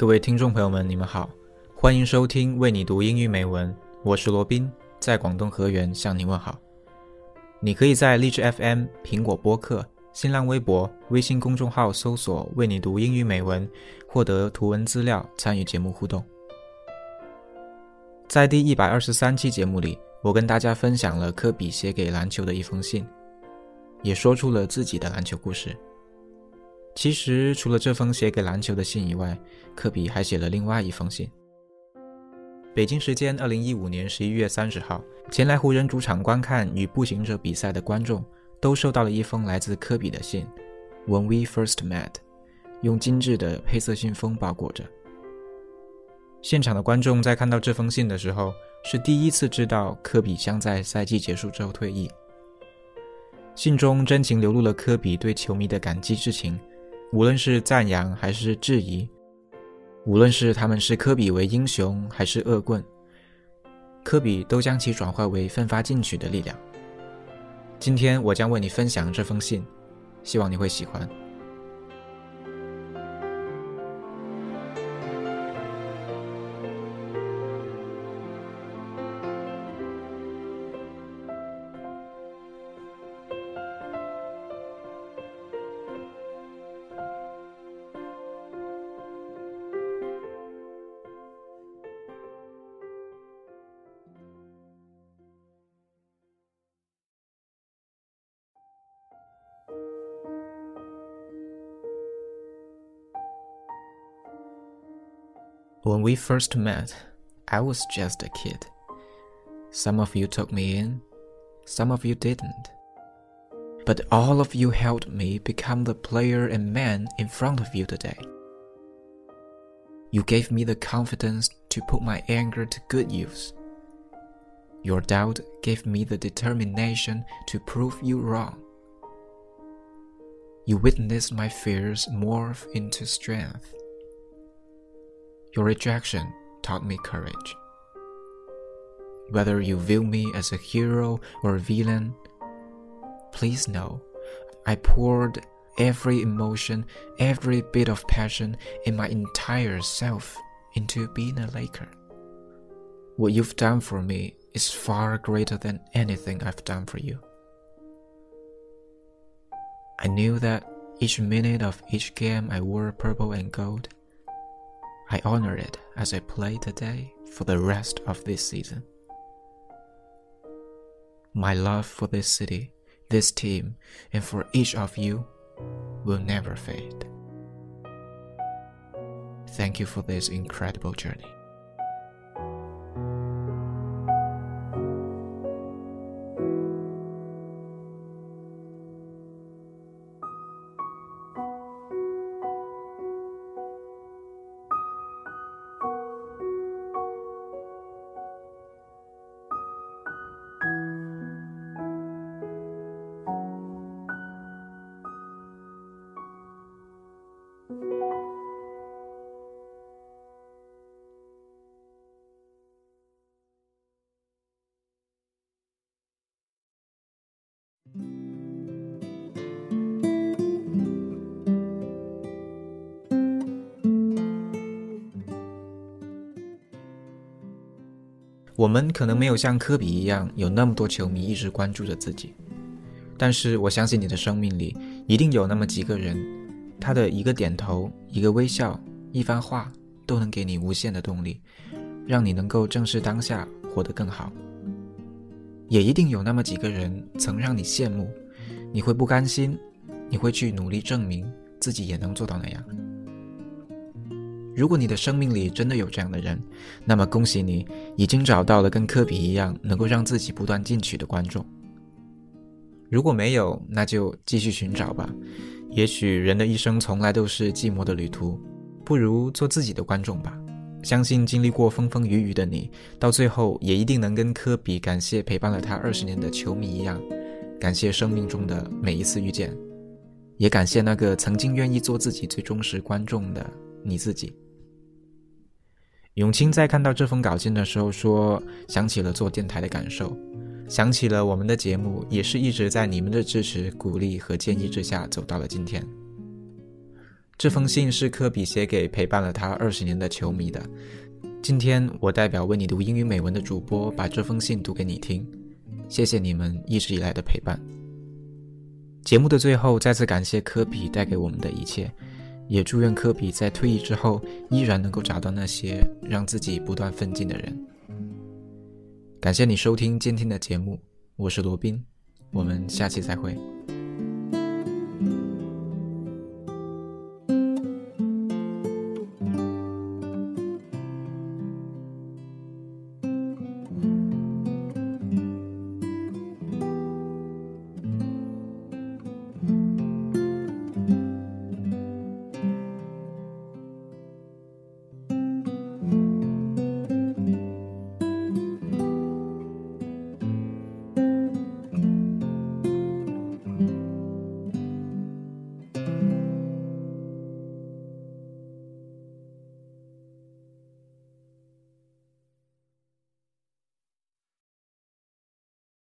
各位听众朋友们，你们好，欢迎收听为你读英语美文，我是罗宾，在广东河源向你问好。你可以在荔枝 FM、苹果播客、新浪微博、微信公众号搜索“为你读英语美文”，获得图文资料，参与节目互动。在第一百二十三期节目里，我跟大家分享了科比写给篮球的一封信，也说出了自己的篮球故事。其实，除了这封写给篮球的信以外，科比还写了另外一封信。北京时间二零一五年十一月三十号，前来湖人主场观看与步行者比赛的观众都收到了一封来自科比的信。When we first met，用精致的黑色信封包裹着。现场的观众在看到这封信的时候，是第一次知道科比将在赛季结束之后退役。信中真情流露了科比对球迷的感激之情。无论是赞扬还是质疑，无论是他们视科比为英雄还是恶棍，科比都将其转化为奋发进取的力量。今天我将为你分享这封信，希望你会喜欢。When we first met, I was just a kid. Some of you took me in, some of you didn't. But all of you helped me become the player and man in front of you today. You gave me the confidence to put my anger to good use. Your doubt gave me the determination to prove you wrong. You witnessed my fears morph into strength. Your rejection taught me courage. Whether you view me as a hero or a villain, please know I poured every emotion, every bit of passion in my entire self into being a Laker. What you've done for me is far greater than anything I've done for you. I knew that each minute of each game I wore purple and gold I honor it as I play today for the rest of this season. My love for this city, this team, and for each of you will never fade. Thank you for this incredible journey. 我们可能没有像科比一样有那么多球迷一直关注着自己，但是我相信你的生命里一定有那么几个人，他的一个点头、一个微笑、一番话都能给你无限的动力，让你能够正视当下，活得更好。也一定有那么几个人曾让你羡慕，你会不甘心，你会去努力证明自己也能做到那样。如果你的生命里真的有这样的人，那么恭喜你，已经找到了跟科比一样能够让自己不断进取的观众。如果没有，那就继续寻找吧。也许人的一生从来都是寂寞的旅途，不如做自己的观众吧。相信经历过风风雨雨的你，到最后也一定能跟科比感谢陪伴了他二十年的球迷一样，感谢生命中的每一次遇见，也感谢那个曾经愿意做自己最忠实观众的。你自己，永清在看到这封稿件的时候说：“想起了做电台的感受，想起了我们的节目，也是一直在你们的支持、鼓励和建议之下走到了今天。”这封信是科比写给陪伴了他二十年的球迷的。今天我代表为你读英语美文的主播把这封信读给你听，谢谢你们一直以来的陪伴。节目的最后，再次感谢科比带给我们的一切，也祝愿科比在退役之后依然能够找到那些让自己不断奋进的人。感谢你收听今天的节目，我是罗宾，我们下期再会。